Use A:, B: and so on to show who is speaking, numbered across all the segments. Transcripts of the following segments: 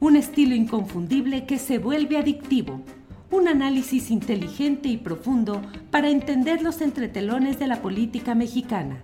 A: Un estilo inconfundible que se vuelve adictivo. Un análisis inteligente y profundo para entender los entretelones de la política mexicana.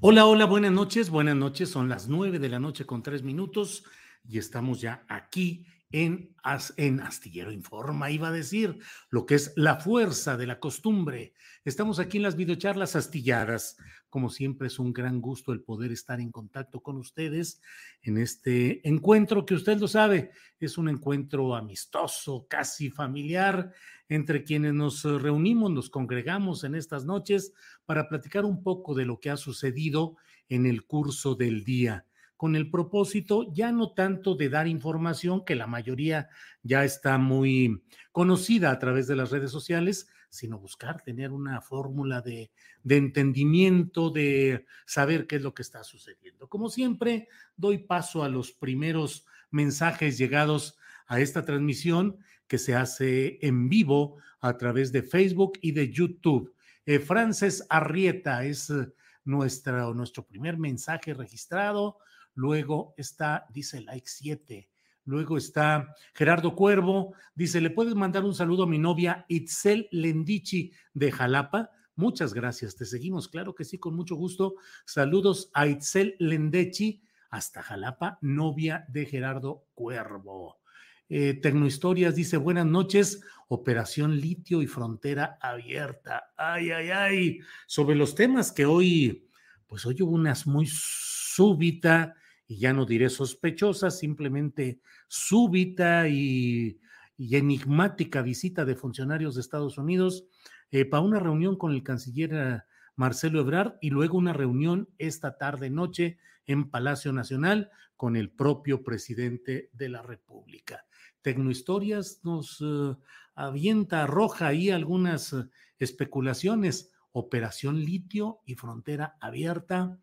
B: Hola, hola, buenas noches, buenas noches. Son las nueve de la noche con tres minutos y estamos ya aquí en, en Astillero Informa, iba a decir, lo que es la fuerza de la costumbre. Estamos aquí en las videocharlas astilladas. Como siempre es un gran gusto el poder estar en contacto con ustedes en este encuentro que usted lo sabe, es un encuentro amistoso, casi familiar, entre quienes nos reunimos, nos congregamos en estas noches para platicar un poco de lo que ha sucedido en el curso del día con el propósito ya no tanto de dar información, que la mayoría ya está muy conocida a través de las redes sociales, sino buscar tener una fórmula de, de, entendimiento, de saber qué es lo que está sucediendo. Como siempre, doy paso a los primeros mensajes llegados a esta transmisión que se hace en vivo a través de Facebook y de YouTube. Eh, Frances Arrieta es eh, nuestra, nuestro primer mensaje registrado. Luego está, dice like 7. Luego está Gerardo Cuervo, dice, ¿le puedes mandar un saludo a mi novia Itzel Lendichi de Jalapa? Muchas gracias, te seguimos, claro que sí, con mucho gusto. Saludos a Itzel Lendichi hasta Jalapa, novia de Gerardo Cuervo. Eh, Tecnohistorias dice, buenas noches, Operación Litio y Frontera Abierta. Ay, ay, ay, sobre los temas que hoy, pues hoy hubo unas muy súbita y ya no diré sospechosa, simplemente súbita y, enigmática visita de funcionarios de Estados Unidos eh, para una reunión con el canciller eh, Marcelo Ebrard y luego una reunión esta tarde noche en Palacio Nacional con el propio presidente de la República. Tecnohistorias nos uh, avienta, arroja ahí algunas especulaciones. Operación litio y frontera abierta.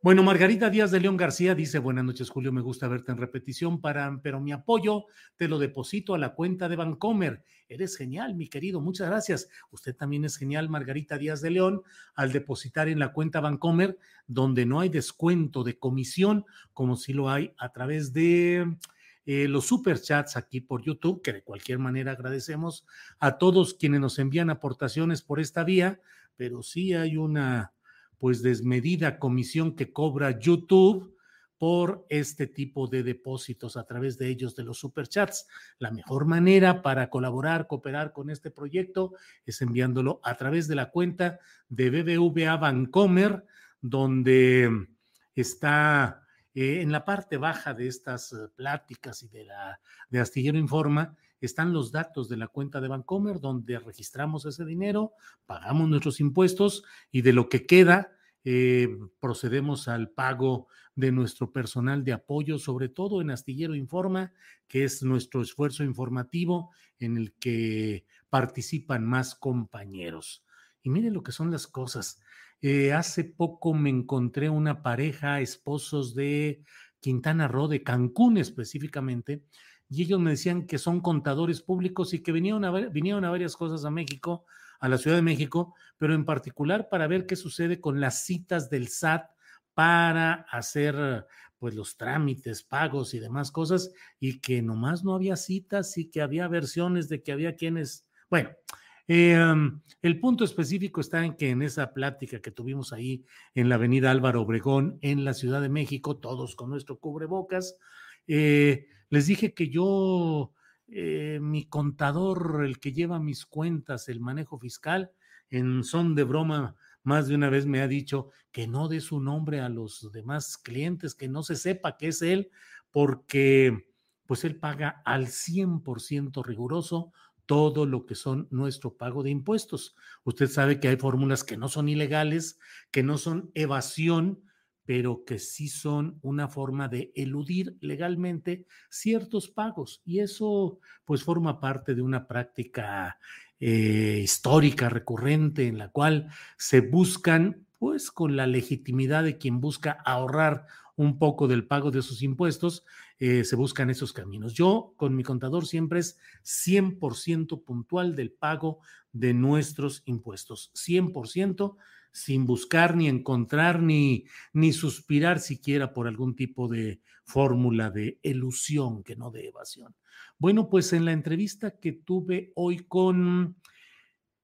B: Bueno, Margarita Díaz de León García dice, buenas noches Julio, me gusta verte en repetición, para, pero mi apoyo te lo deposito a la cuenta de Bancomer. Eres genial, mi querido, muchas gracias. Usted también es genial, Margarita Díaz de León, al depositar en la cuenta Bancomer, donde no hay descuento de comisión, como si lo hay a través de... Eh, los superchats aquí por YouTube, que de cualquier manera agradecemos a todos quienes nos envían aportaciones por esta vía, pero sí hay una, pues desmedida comisión que cobra YouTube por este tipo de depósitos a través de ellos de los superchats. La mejor manera para colaborar, cooperar con este proyecto es enviándolo a través de la cuenta de BBVA Bancomer, donde está eh, en la parte baja de estas eh, pláticas y de la de Astillero Informa están los datos de la cuenta de Bancomer donde registramos ese dinero, pagamos nuestros impuestos y de lo que queda eh, procedemos al pago de nuestro personal de apoyo, sobre todo en Astillero Informa, que es nuestro esfuerzo informativo en el que participan más compañeros. Y miren lo que son las cosas. Eh, hace poco me encontré una pareja, esposos de Quintana Roo, de Cancún específicamente, y ellos me decían que son contadores públicos y que vinieron a, vinieron a varias cosas a México a la Ciudad de México, pero en particular para ver qué sucede con las citas del SAT para hacer pues los trámites, pagos y demás cosas, y que nomás no había citas y que había versiones de que había quienes, bueno, em, el punto específico está en que en esa plática que tuvimos ahí en la avenida Álvaro Obregón, en la Ciudad de México, todos con nuestro cubrebocas, eh, les dije que yo, eh, mi contador, el que lleva mis cuentas, el manejo fiscal, en son de broma, más de una vez me ha dicho que no dé su nombre a los demás clientes, que no se sepa que es él, porque pues él paga al 100% riguroso todo lo que son nuestro pago de impuestos. Usted sabe que hay fórmulas que no son ilegales, que no son evasión, pero que sí son una forma de eludir legalmente ciertos pagos. Y eso pues forma parte de una práctica eh, histórica, recurrente, en la cual se buscan, pues con la legitimidad de quien busca ahorrar un poco del pago de sus impuestos, eh, se buscan esos caminos. Yo con mi contador siempre es 100% puntual del pago de nuestros impuestos, 100% sin buscar ni encontrar ni, ni suspirar siquiera por algún tipo de fórmula de elusión que no de evasión. Bueno, pues en la entrevista que tuve hoy con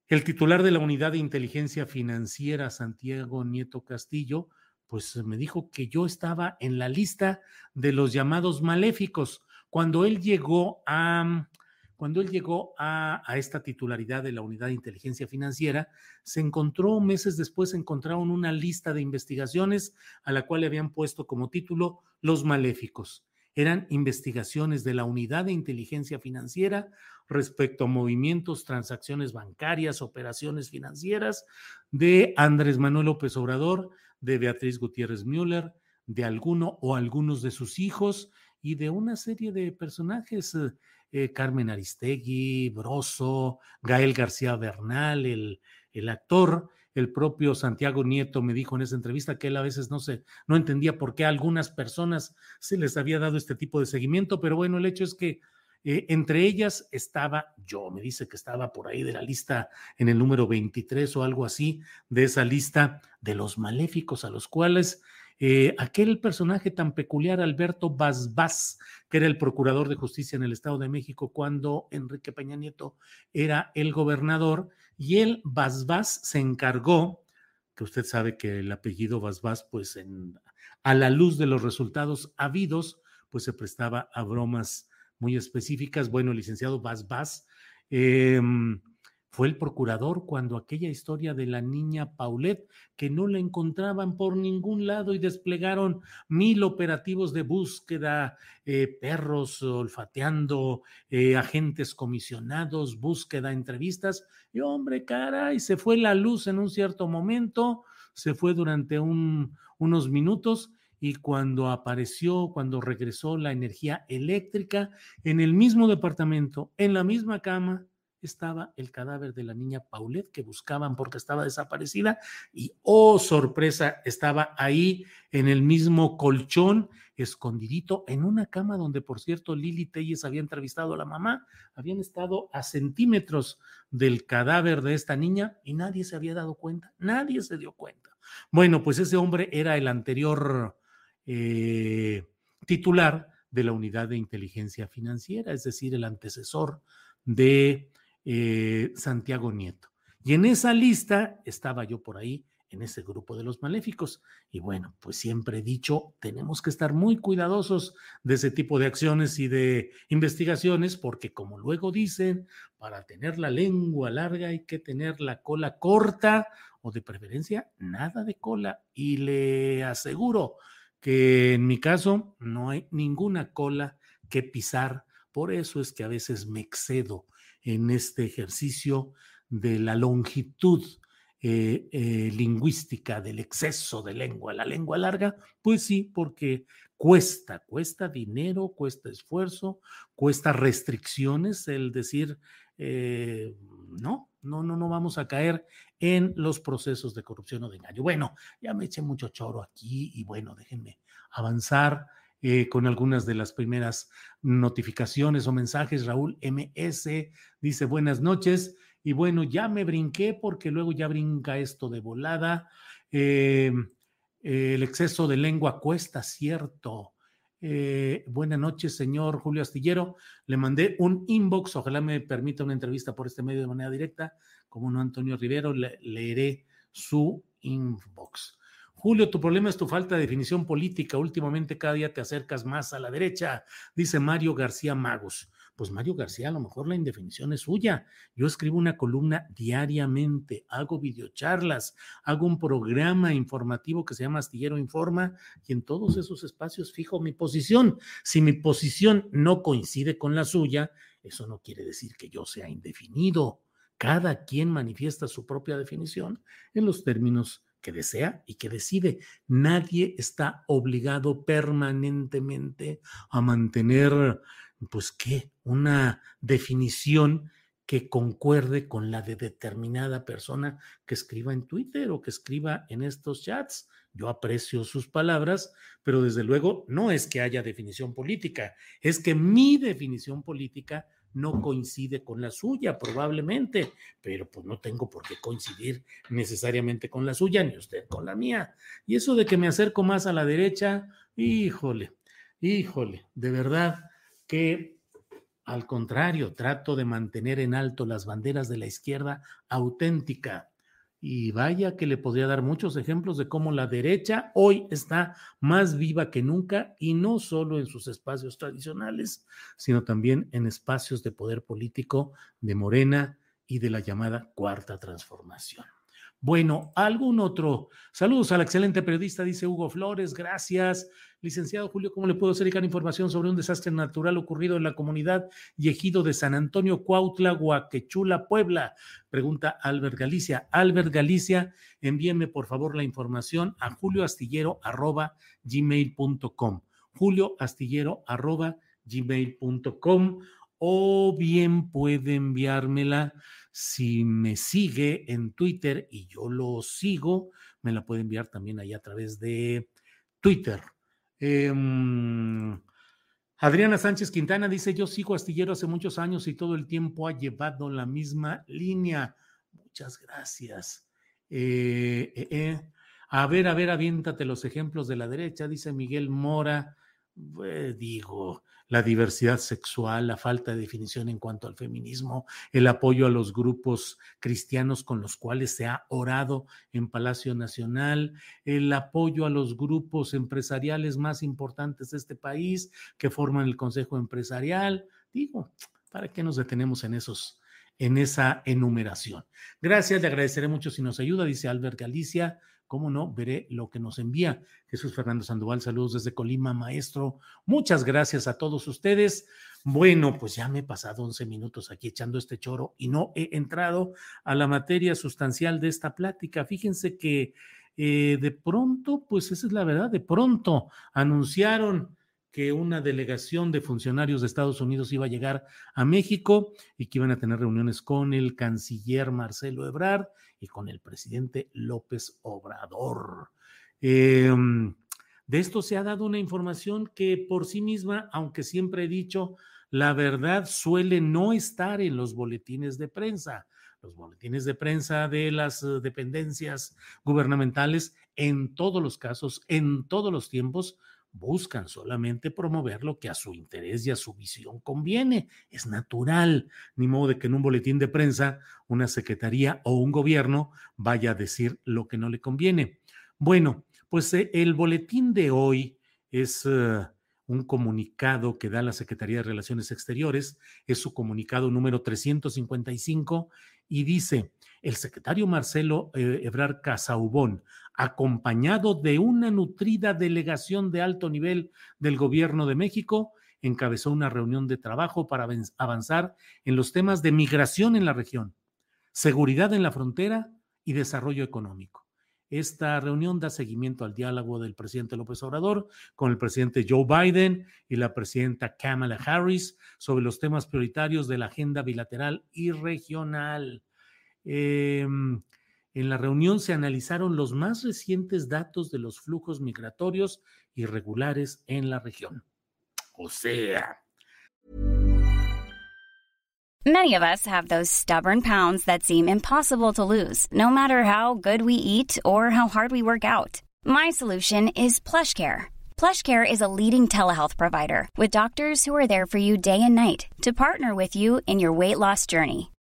B: el titular de la Unidad de Inteligencia Financiera, Santiago Nieto Castillo, pues me dijo que yo estaba en la lista de los llamados maléficos. Cuando él llegó a, cuando él llegó a, esta titularidad de la Unidad de Inteligencia Financiera, se encontró, meses después, encontraron una lista de investigaciones a la cual le habían puesto como título Los Maléficos. Eran investigaciones de la Unidad de Inteligencia Financiera respecto a movimientos, transacciones bancarias, operaciones financieras de Andrés Manuel López Obrador, de Beatriz Gutiérrez Müller, de alguno o algunos de sus hijos y de una serie de personajes eh, Carmen Aristegui, Broso, Gael García Bernal, el, el actor, el propio Santiago Nieto me dijo en esa entrevista que él a veces no se, no entendía por qué a algunas personas se les había dado este tipo de seguimiento, pero bueno, el hecho es que eh, entre ellas estaba yo, me dice que estaba por ahí de la lista en el número 23 o algo así, de esa lista de los maléficos a los cuales eh, aquel personaje tan peculiar, Alberto Basbás, que era el procurador de justicia en el Estado de México cuando Enrique Peña Nieto era el gobernador, y él, Basbás, se encargó, que usted sabe que el apellido Basbás, pues en, a la luz de los resultados habidos, pues se prestaba a bromas muy específicas. Bueno, licenciado Basbás, eh, fue el procurador cuando aquella historia de la niña Paulette, que no la encontraban por ningún lado y desplegaron mil operativos de búsqueda, eh, perros olfateando, eh, agentes comisionados, búsqueda, entrevistas. Y hombre, caray, se fue la luz en un cierto momento, se fue durante unos minutos y cuando apareció, cuando regresó la energía eléctrica, en el mismo departamento, en la misma cama, estaba el cadáver de la niña Paulette que buscaban porque estaba desaparecida y, oh sorpresa, estaba ahí en el mismo colchón, escondidito en una cama donde, por cierto, Lili Telles había entrevistado a la mamá, habían estado a centímetros del cadáver de esta niña y nadie se había dado cuenta, nadie se dio cuenta. Bueno, pues ese hombre era el anterior eh, titular de la unidad de inteligencia financiera, es decir, el antecesor de eh, Santiago Nieto. Y en esa lista estaba yo por ahí, en ese grupo de los maléficos. Y bueno, pues siempre he dicho, tenemos que estar muy cuidadosos de ese tipo de acciones y de investigaciones, porque como luego dicen, para tener la lengua larga hay que tener la cola corta o de preferencia nada de cola. Y le aseguro que en mi caso no hay ninguna cola que pisar. Por eso es que a veces me excedo en este ejercicio de la longitud eh, eh, lingüística, del exceso de lengua, la lengua larga, pues sí, porque cuesta, cuesta dinero, cuesta esfuerzo, cuesta restricciones el decir, eh, no, no, no, no vamos a caer en los procesos de corrupción o de engaño. Bueno, ya me eché mucho choro aquí y bueno, déjenme avanzar eh, con algunas de las primeras notificaciones o mensajes. Raúl MS dice buenas noches. Y bueno, ya me brinqué porque luego ya brinca esto de volada. Eh, el exceso de lengua cuesta, cierto. Eh, buenas noches, señor Julio Astillero. Le mandé un inbox, ojalá me permita una entrevista por este medio de manera directa. Como no, Antonio Rivero, le, leeré su inbox. Julio, tu problema es tu falta de definición política. Últimamente cada día te acercas más a la derecha, dice Mario García Magos pues Mario García, a lo mejor la indefinición es suya. Yo escribo una columna diariamente, hago videocharlas, hago un programa informativo que se llama Astillero Informa y en todos esos espacios fijo mi posición. Si mi posición no coincide con la suya, eso no quiere decir que yo sea indefinido. Cada quien manifiesta su propia definición en los términos que desea y que decide. Nadie está obligado permanentemente a mantener pues qué, una definición que concuerde con la de determinada persona que escriba en Twitter o que escriba en estos chats. Yo aprecio sus palabras, pero desde luego no es que haya definición política, es que mi definición política no coincide con la suya, probablemente, pero pues no tengo por qué coincidir necesariamente con la suya, ni usted con la mía. Y eso de que me acerco más a la derecha, híjole, híjole, de verdad, que al contrario, trato de mantener en alto las banderas de la izquierda auténtica. Y vaya que le podría dar muchos ejemplos de cómo la derecha hoy está más viva que nunca y no solo en sus espacios tradicionales, sino también en espacios de poder político de Morena y de la llamada Cuarta Transformación. Bueno, algún otro. Saludos al excelente periodista, dice Hugo Flores. Gracias. Licenciado Julio, ¿cómo le puedo acercar información sobre un desastre natural ocurrido en la comunidad y ejido de San Antonio, Cuautla, Guaquechula, Puebla? Pregunta Albert Galicia. Albert Galicia, envíeme por favor la información a julioastillero.gmail.com. julioastillero.gmail.com o bien puede enviármela si me sigue en Twitter y yo lo sigo, me la puede enviar también ahí a través de Twitter. Em, Adriana Sánchez Quintana dice, yo sigo astillero hace muchos años y todo el tiempo ha llevado la misma línea. Muchas gracias. Eh, eh, eh. A ver, a ver, aviéntate los ejemplos de la derecha, dice Miguel Mora. digo, la diversidad sexual, la falta de definición en cuanto al feminismo, el apoyo a los grupos cristianos con los cuales se ha orado en Palacio Nacional, el apoyo a los grupos empresariales más importantes de este país que forman el Consejo Empresarial. Digo, ¿para qué nos detenemos en esos? en esa enumeración. Gracias, le agradeceré mucho si nos ayuda, dice Albert Galicia cómo no, veré lo que nos envía Jesús Fernando Sandoval. Saludos desde Colima, maestro. Muchas gracias a todos ustedes. Bueno, pues ya me he pasado 11 minutos aquí echando este choro y no he entrado a la materia sustancial de esta plática. Fíjense que eh, de pronto, pues esa es la verdad, de pronto anunciaron que una delegación de funcionarios de Estados Unidos iba a llegar a México y que iban a tener reuniones con el canciller Marcelo Ebrard y con el presidente López Obrador. Em, de esto se ha dado una información que por sí misma, aunque siempre he dicho, la verdad suele no estar en los boletines de prensa. Los boletines de prensa de las eh, dependencias gubernamentales, en todos los casos, en todos los tiempos, buscan solamente promover lo que a su interés y a su visión conviene. Es natural, ni modo de que en un boletín de prensa una secretaría o un gobierno vaya a decir lo que no le conviene. Bueno, pues eh, el boletín de hoy es eh, un comunicado que da la Secretaría de Relaciones Exteriores, es su comunicado número 355 y dice, el secretario Marcelo eh, Ebrar Casaubón, acompañado de una nutrida delegación de alto nivel del gobierno de México, encabezó una reunión de trabajo para avanzar en los temas de migración en la región, seguridad en la frontera y desarrollo económico. Esta reunión da seguimiento al diálogo del presidente López Obrador con el presidente Joe Biden y la presidenta Kamala Harris sobre los temas prioritarios de la agenda bilateral y regional. Em, en la reunión se analizaron los más recientes datos de los flujos migratorios irregulares en la región. O sea.
C: Many of us have those stubborn pounds that seem impossible to lose, no matter how good we eat or how hard we work out. My solution is PlushCare. PlushCare is a leading telehealth provider with doctors who are there for you day and night to partner with you in your weight loss journey.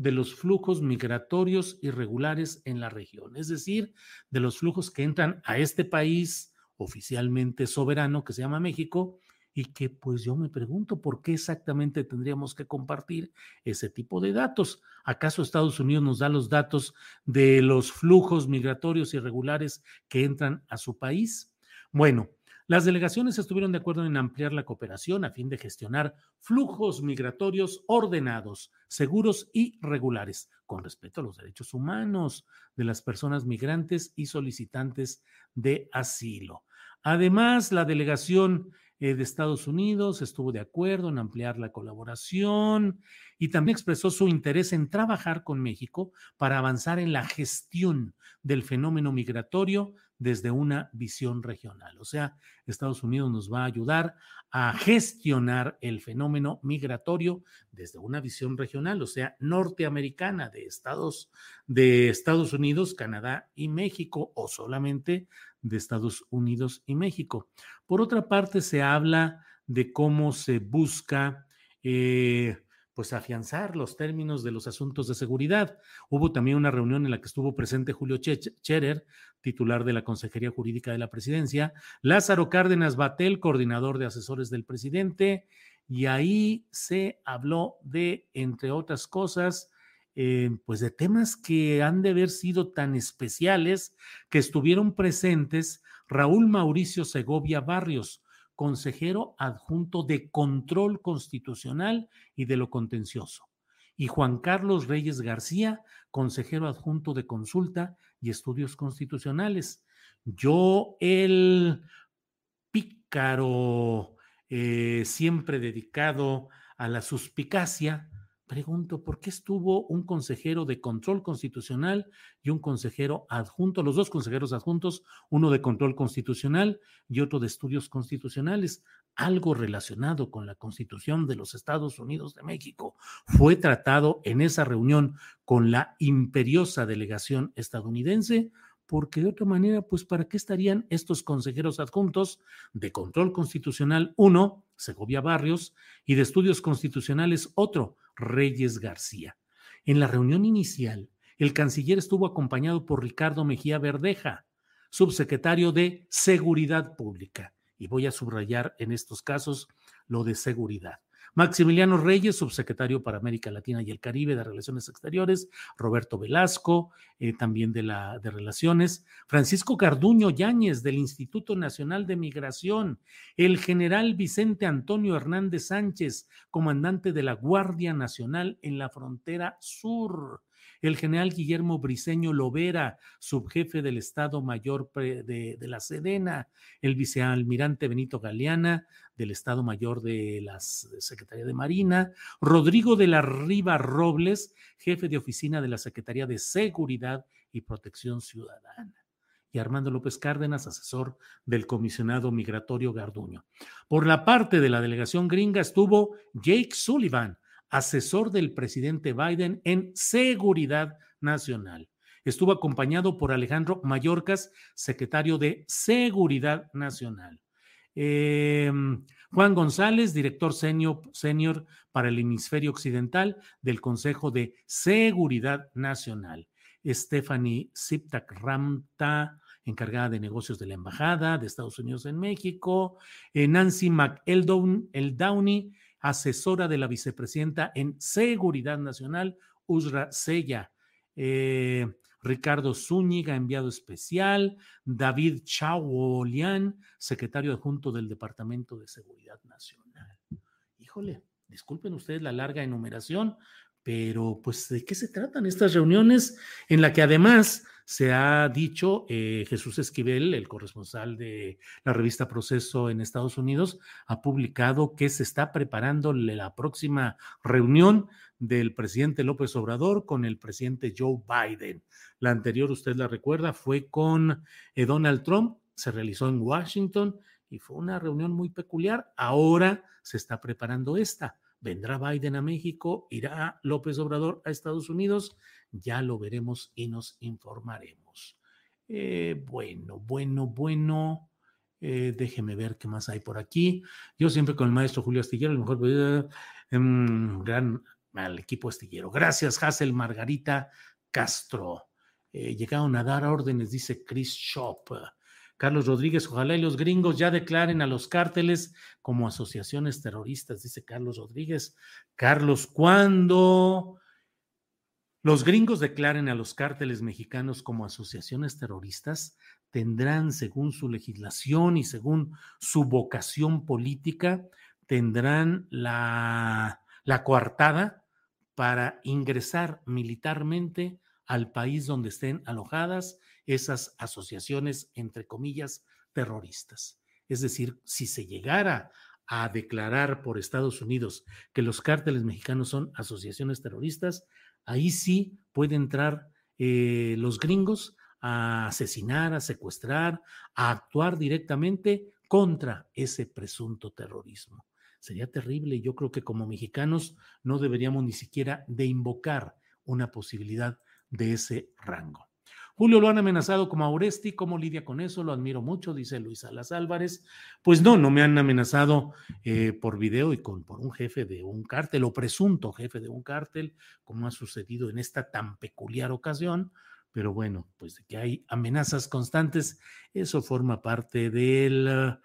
B: de los flujos migratorios irregulares en la región, es decir, de los flujos que entran a este país oficialmente soberano que se llama México y que pues yo me pregunto por qué exactamente tendríamos que compartir ese tipo de datos. ¿Acaso Estados Unidos nos da los datos de los flujos migratorios irregulares que entran a su país? Bueno, las delegaciones estuvieron de acuerdo en ampliar la cooperación a fin de gestionar flujos migratorios ordenados, seguros y regulares, con respeto a los derechos humanos de las personas migrantes y solicitantes de asilo. Además, la delegación eh, de Estados Unidos estuvo de acuerdo en ampliar la colaboración y también expresó su interés en trabajar con México para avanzar en la gestión del fenómeno migratorio desde una visión regional. O sea, Estados Unidos nos va a ayudar a gestionar el fenómeno migratorio desde una visión regional, o sea, norteamericana de Estados, de Estados Unidos, Canadá y México, o solamente de Estados Unidos y México. Por otra parte, se habla de cómo se busca eh, pues afianzar los términos de los asuntos de seguridad. Hubo también una reunión en la que estuvo presente Julio Cherer, titular de la Consejería Jurídica de la Presidencia, Lázaro Cárdenas Batel, coordinador de asesores del presidente, y ahí se habló de, entre otras cosas, eh, pues de temas que han de haber sido tan especiales que estuvieron presentes Raúl Mauricio Segovia Barrios, consejero adjunto de control constitucional y de lo contencioso, y Juan Carlos Reyes García, consejero adjunto de consulta y estudios constitucionales. Yo, el pícaro, eh, siempre dedicado a la suspicacia, pregunto, ¿por qué estuvo un consejero de control constitucional y un consejero adjunto, los dos consejeros adjuntos, uno de control constitucional y otro de estudios constitucionales? Algo relacionado con la constitución de los Estados Unidos de México fue tratado en esa reunión con la imperiosa delegación estadounidense porque de otra manera, pues, ¿para qué estarían estos consejeros adjuntos de control constitucional, uno, Segovia Barrios, y de estudios constitucionales, otro, Reyes García? En la reunión inicial, el canciller estuvo acompañado por Ricardo Mejía Verdeja, subsecretario de Seguridad Pública. Y voy a subrayar en estos casos lo de seguridad. Maximiliano Reyes, subsecretario para América Latina y el Caribe de Relaciones Exteriores, Roberto Velasco, eh, también de, la, de Relaciones, Francisco Carduño Yáñez del Instituto Nacional de Migración, el general Vicente Antonio Hernández Sánchez, comandante de la Guardia Nacional en la frontera sur, el general Guillermo Briceño Lovera, subjefe del Estado Mayor de, la Sedena, el vicealmirante Benito Galeana, del Estado Mayor de la Secretaría de Marina, Rodrigo de la Riva Robles, jefe de oficina de la Secretaría de Seguridad y Protección Ciudadana. Y Armando López Cárdenas, asesor del comisionado migratorio Garduño. Por la parte de la delegación gringa estuvo Jake Sullivan, asesor del presidente Biden en seguridad nacional. Estuvo acompañado por Alejandro Mayorkas, secretario de Seguridad Nacional. Em, Juan González, director senior, senior para el hemisferio occidental del Consejo de Seguridad Nacional. Stephanie Siptak Ramta, encargada de negocios de la Embajada de Estados Unidos en México, eh, Nancy McEldowney, asesora de la vicepresidenta en Seguridad Nacional, Usra Sella, eh, Ricardo Zúñiga, enviado especial, David Chauolian, secretario adjunto del Departamento de Seguridad Nacional. Híjole, disculpen ustedes la larga enumeración, pero pues ¿de qué se tratan estas reuniones en la que además se ha dicho, eh, Jesús Esquivel, el corresponsal de la revista Proceso en Estados Unidos, ha publicado que se está preparando la próxima reunión del presidente López Obrador con el presidente Joe Biden. La anterior, usted la recuerda, fue con eh, Donald Trump, se realizó en Washington y fue una reunión muy peculiar. Ahora se está preparando esta. Vendrá Biden a México, irá López Obrador a Estados Unidos ya lo veremos y nos informaremos. Eh, bueno, bueno, bueno. Eh, déjeme ver qué más hay por aquí. Yo siempre con el maestro Julio Astillero, el mejor eh, gran al equipo astillero. Gracias, Hazel Margarita Castro. llegaron a dar órdenes, dice Chris Shop. Carlos Rodríguez, ojalá y los gringos ya declaren a los cárteles como asociaciones terroristas, dice Carlos Rodríguez. Carlos, ¿cuándo? los gringos declaren a los cárteles mexicanos como asociaciones terroristas, tendrán, según su legislación y según su vocación política, tendrán la, la coartada para ingresar militarmente al país donde estén alojadas esas asociaciones, entre comillas, terroristas. Es decir, si se llegara a declarar por Estados Unidos que los cárteles mexicanos son asociaciones terroristas, ahí sí pueden entrar eh, los gringos a asesinar, a secuestrar, a actuar directamente contra ese presunto terrorismo. Sería terrible. Yo creo que como mexicanos no deberíamos ni siquiera de invocar una posibilidad de ese rango. Julio lo han amenazado como a Oresti, ¿cómo lidia con eso? Lo admiro mucho, dice Luis Salas Álvarez. Pues no, no me han amenazado eh, por video y con, por un jefe de un cártel o presunto jefe de un cártel, como ha sucedido en esta tan peculiar ocasión. Pero bueno, pues de que hay amenazas constantes, eso forma parte del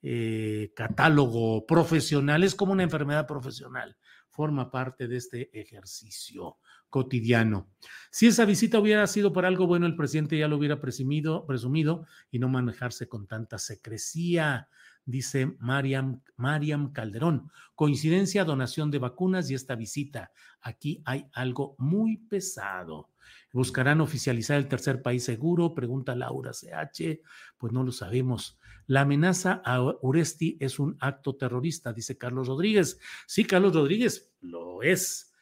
B: eh, catálogo profesional, es como una enfermedad profesional, forma parte de este ejercicio cotidiano. Si esa visita hubiera sido para algo bueno, el presidente ya lo hubiera presumido, presumido y no manejarse con tanta secrecía, dice Mariam, Mariam Calderón. Coincidencia, donación de vacunas y esta visita. Aquí hay algo muy pesado. ¿Buscarán oficializar el tercer país seguro? Pregunta Laura CH. Pues no lo sabemos. La amenaza a Uresti es un acto terrorista, dice Carlos Rodríguez. Sí, Carlos Rodríguez lo es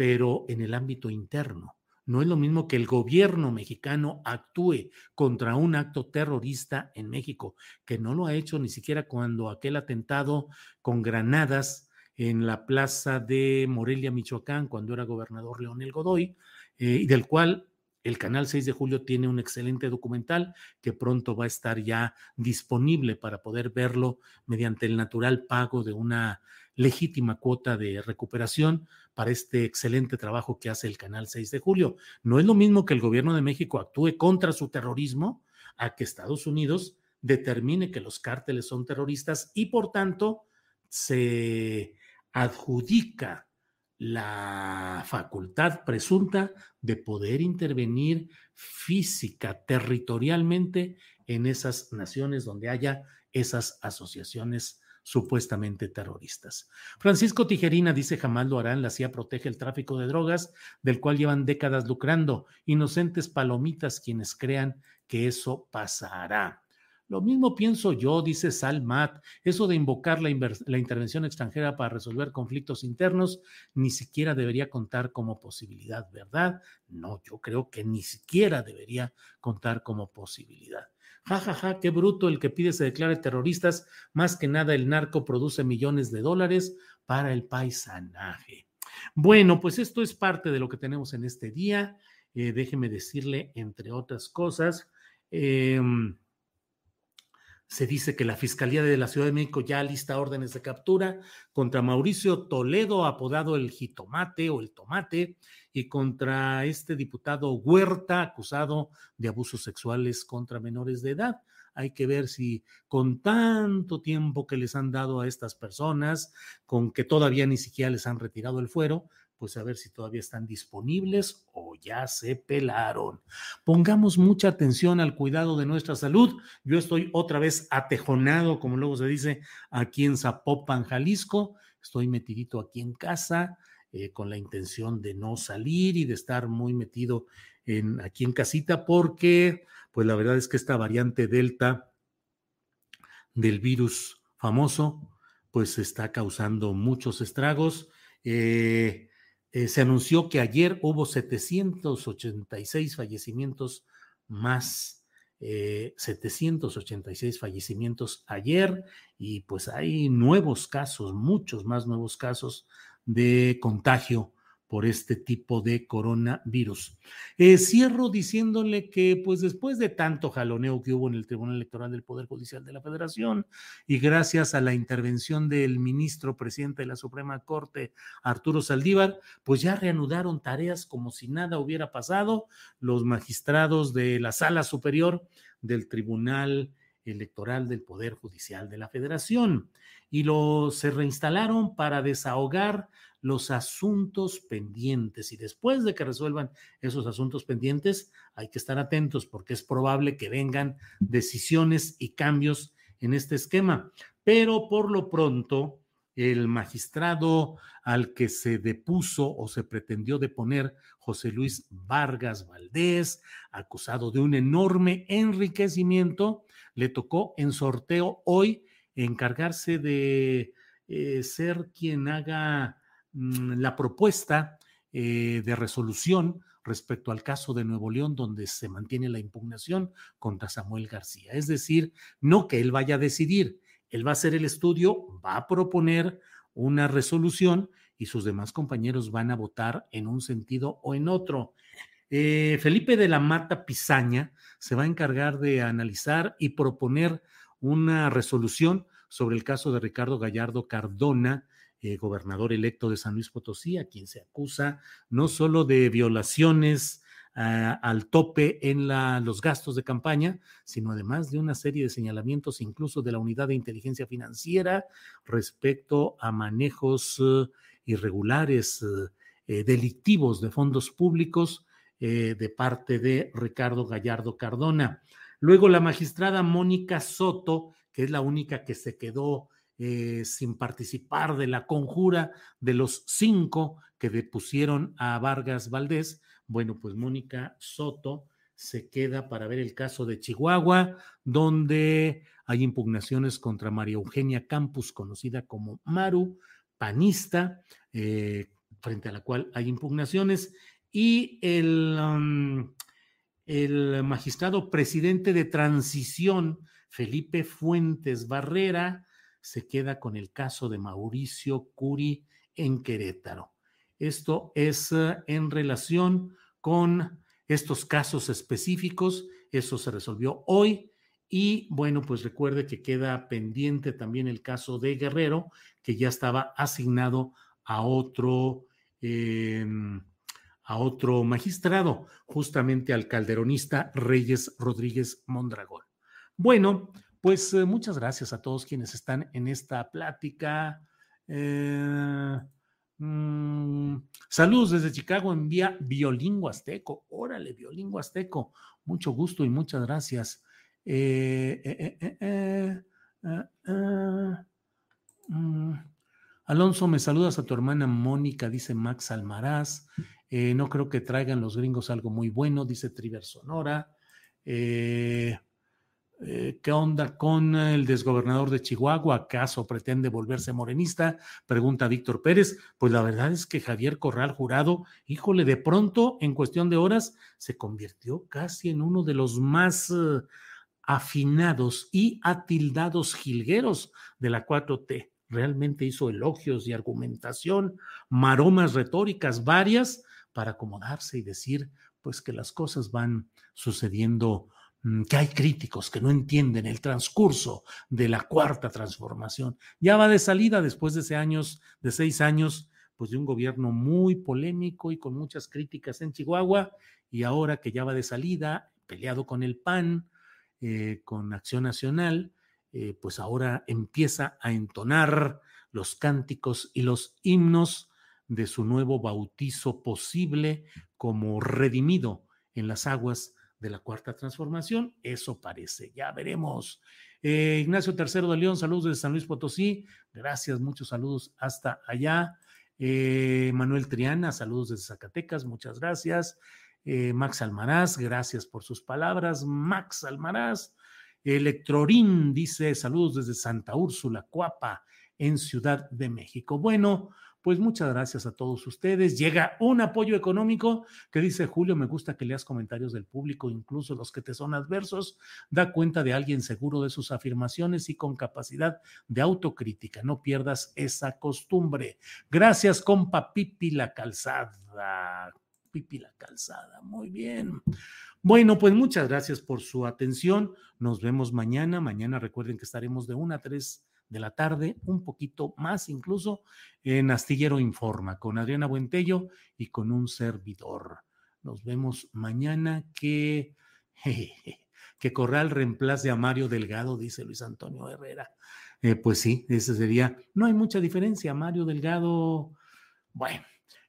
B: pero en el ámbito interno. No es lo mismo que el gobierno mexicano actúe contra un acto terrorista en México, que no lo ha hecho ni siquiera cuando aquel atentado con granadas en la plaza de Morelia, Michoacán, cuando era gobernador Leonel Godoy, eh, y del cual el canal 6 de julio tiene un excelente documental que pronto va a estar ya disponible para poder verlo mediante el natural pago de una legítima cuota de recuperación para este excelente trabajo que hace el Canal 6 de Julio. No es lo mismo que el gobierno de México actúe contra su terrorismo a que Estados Unidos determine que los cárteles son terroristas y por tanto se adjudica la facultad presunta de poder intervenir física, territorialmente en esas naciones donde haya esas asociaciones supuestamente terroristas. Francisco Tijerina dice jamás lo harán, la CIA protege el tráfico de drogas, del cual llevan décadas lucrando. Inocentes palomitas quienes crean que eso pasará. Lo mismo pienso yo, dice Salmat, eso de invocar la, la, intervención extranjera para resolver conflictos internos ni siquiera debería contar como posibilidad, ¿verdad? No, yo creo que ni siquiera debería contar como posibilidad. Ja, ja, ja, qué bruto el que pide se declare terroristas. Más que nada el narco produce millones de dólares para el paisanaje. Bueno, pues esto es parte de lo que tenemos en este día. Eh, déjeme decirle, entre otras cosas, em, se dice que la Fiscalía de la Ciudad de México ya lista órdenes de captura contra Mauricio Toledo, apodado el Jitomate o el Tomate, y contra este diputado Huerta, acusado de abusos sexuales contra menores de edad. Hay que ver si con tanto tiempo que les han dado a estas personas, con que todavía ni siquiera les han retirado el fuero, pues a ver si todavía están disponibles o ya se pelaron. Pongamos mucha atención al cuidado de nuestra salud. Yo estoy otra vez atejonado, como luego se dice, aquí en Zapopan, Jalisco. Estoy metidito aquí en casa eh, con la intención de no salir y de estar muy metido en, aquí en casita porque, pues la verdad es que esta variante Delta del virus famoso, pues está causando muchos estragos. Eh, eh, se anunció que ayer hubo 786 fallecimientos más, 786 eh, fallecimientos ayer y pues hay nuevos casos, muchos más nuevos casos de contagio por este tipo de coronavirus. Eh, cierro diciéndole que, pues después de tanto jaloneo que hubo en el Tribunal Electoral del Poder Judicial de la Federación y gracias a la intervención del ministro presidente de la Suprema Corte, Arturo Saldívar, pues ya reanudaron tareas como si nada hubiera pasado los magistrados de la Sala Superior del Tribunal Electoral del Poder Judicial de la Federación y lo se reinstalaron para desahogar los asuntos pendientes y después de que resuelvan esos asuntos pendientes hay que estar atentos porque es probable que vengan decisiones y cambios en este esquema. Pero por lo pronto, el magistrado al que se depuso o se pretendió deponer José Luis Vargas Valdés, acusado de un enorme enriquecimiento, le tocó en sorteo hoy encargarse de eh, ser quien haga la propuesta eh, de resolución respecto al caso de Nuevo León, donde se mantiene la impugnación contra Samuel García. Es decir, no que él vaya a decidir, él va a hacer el estudio, va a proponer una resolución y sus demás compañeros van a votar en un sentido o en otro. Eh, Felipe de la Mata Pizaña se va a encargar de analizar y proponer una resolución sobre el caso de Ricardo Gallardo Cardona, eh, gobernador electo de San Luis Potosí, a quien se acusa no solo de violaciones ah, al tope en los gastos de campaña, sino además de una serie de señalamientos incluso de la unidad de inteligencia financiera respecto a manejos eh, irregulares, eh, delictivos de fondos públicos de parte de Ricardo Gallardo Cardona. Luego la magistrada Mónica Soto, que es la única que se quedó eh, sin participar de la conjura de los cinco que depusieron a Vargas Valdés. Bueno, pues Mónica Soto se queda para ver el caso de Chihuahua, donde hay impugnaciones contra María Eugenia Campus, conocida como Maru, panista, eh, frente a la cual hay impugnaciones, y el, el magistrado presidente de transición, Felipe Fuentes Barrera, se queda con el caso de Mauricio Curi en Querétaro. Esto es eh, en relación con estos casos específicos. Eso se resolvió hoy. Y bueno, pues recuerde que queda pendiente también el caso de Guerrero, que ya estaba asignado a otro, em, a otro magistrado, justamente al calderonista Reyes Rodríguez Mondragón. Bueno, pues eh, muchas gracias a todos quienes están en esta plática. Eh, mm, saludos desde Chicago, envía Violín Azteco. Órale, Violín Azteco. Mucho gusto y muchas gracias. Eh, mm, Alonso, me saludas a tu hermana Mónica, dice Max Almaraz. no creo que traigan los gringos algo muy bueno, dice Triver Sonora. Eh, ¿Qué onda con el desgobernador de Chihuahua? ¿Acaso pretende volverse morenista? Pregunta Víctor Pérez. Pues la verdad es que Javier Corral Jurado, híjole, de pronto, en cuestión de horas, se convirtió casi en uno de los más eh, afinados y atildados jilgueros de la 4T. Realmente hizo elogios y argumentación, maromas retóricas varias para acomodarse y decir, pues que las cosas van sucediendo que hay críticos que no entienden el transcurso de la cuarta transformación. Ya va de salida después de, ese años, de seis años pues de un gobierno muy polémico y con muchas críticas en Chihuahua, y ahora que ya va de salida, peleado con el PAN, eh, con Acción Nacional, eh, pues ahora empieza a entonar los cánticos y los himnos de su nuevo bautizo posible como redimido en las aguas de la cuarta transformación. Eso parece, ya veremos. Eh, Ignacio III de León, saludos desde San Luis Potosí. Gracias, muchos saludos hasta allá. Eh, Manuel Triana, saludos desde Zacatecas, muchas gracias. Eh, Max Almaraz, gracias por sus palabras. Max Almaraz. Electrorín dice saludos desde Santa Úrsula, Cuapa, en Ciudad de México. Bueno, pues muchas gracias a todos ustedes. Llega un apoyo económico que dice Julio, me gusta que leas comentarios del público, incluso los que te son adversos. Da cuenta de alguien seguro de sus afirmaciones y con capacidad de autocrítica. No pierdas esa costumbre. Gracias, compa Pipi la calzada. Pipi la calzada. Muy bien. Bueno, pues muchas gracias por su atención. Nos vemos mañana. Mañana recuerden que estaremos de 1 a 3 de la tarde, un poquito más incluso, en Astillero Informa, con Adriana Buentello y con un servidor. Nos vemos mañana que, que Corral reemplace a Mario Delgado, dice Luis Antonio Herrera. Eh, pues sí, ese sería, no hay mucha diferencia, Mario Delgado, bueno,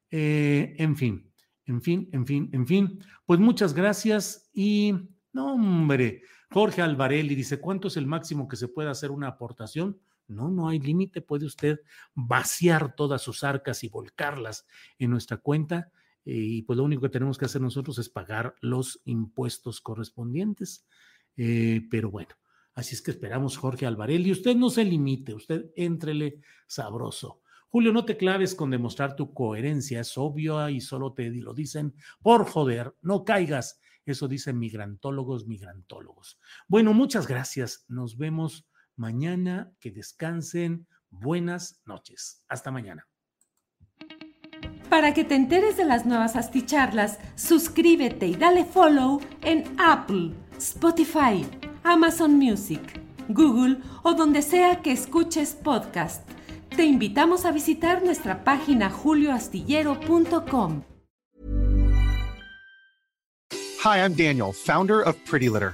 B: eh, en fin, en fin, en fin, en fin, pues muchas gracias y, no hombre, Jorge Alvarelli dice, ¿cuánto es el máximo que se puede hacer una aportación? No, no hay límite. Puede usted vaciar todas sus arcas y volcarlas en nuestra cuenta. Eh, y pues lo único que tenemos que hacer nosotros es pagar los impuestos correspondientes. Eh, pero bueno, así es que esperamos, Jorge Alvarelli. Usted no se limite, usted entrele sabroso. Julio, no te claves con demostrar tu coherencia, es obvio y solo te lo dicen por joder, no caigas. Eso dicen migrantólogos, migrantólogos. Bueno, muchas gracias. Nos vemos mañana. Que descansen. Buenas noches. Hasta mañana.
A: Para que te enteres de las nuevas asticharlas, suscríbete y dale follow en Apple, Spotify, Amazon Music, Google o donde sea que escuches podcast. Te invitamos a visitar nuestra página julioastillero.com.
D: Hi, I'm Daniel, founder of Pretty Litter.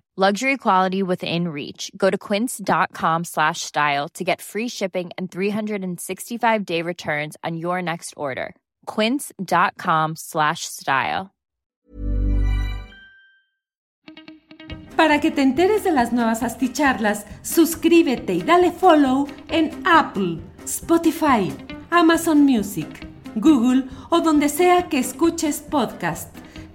E: Luxury quality within reach. Go to quince.com slash style to get free shipping and 365 day returns on your next order. Quince.com slash style.
A: Para que te enteres de las nuevas asticharlas, suscríbete y dale follow en Apple, Spotify, Amazon Music, Google o donde sea que escuches podcast.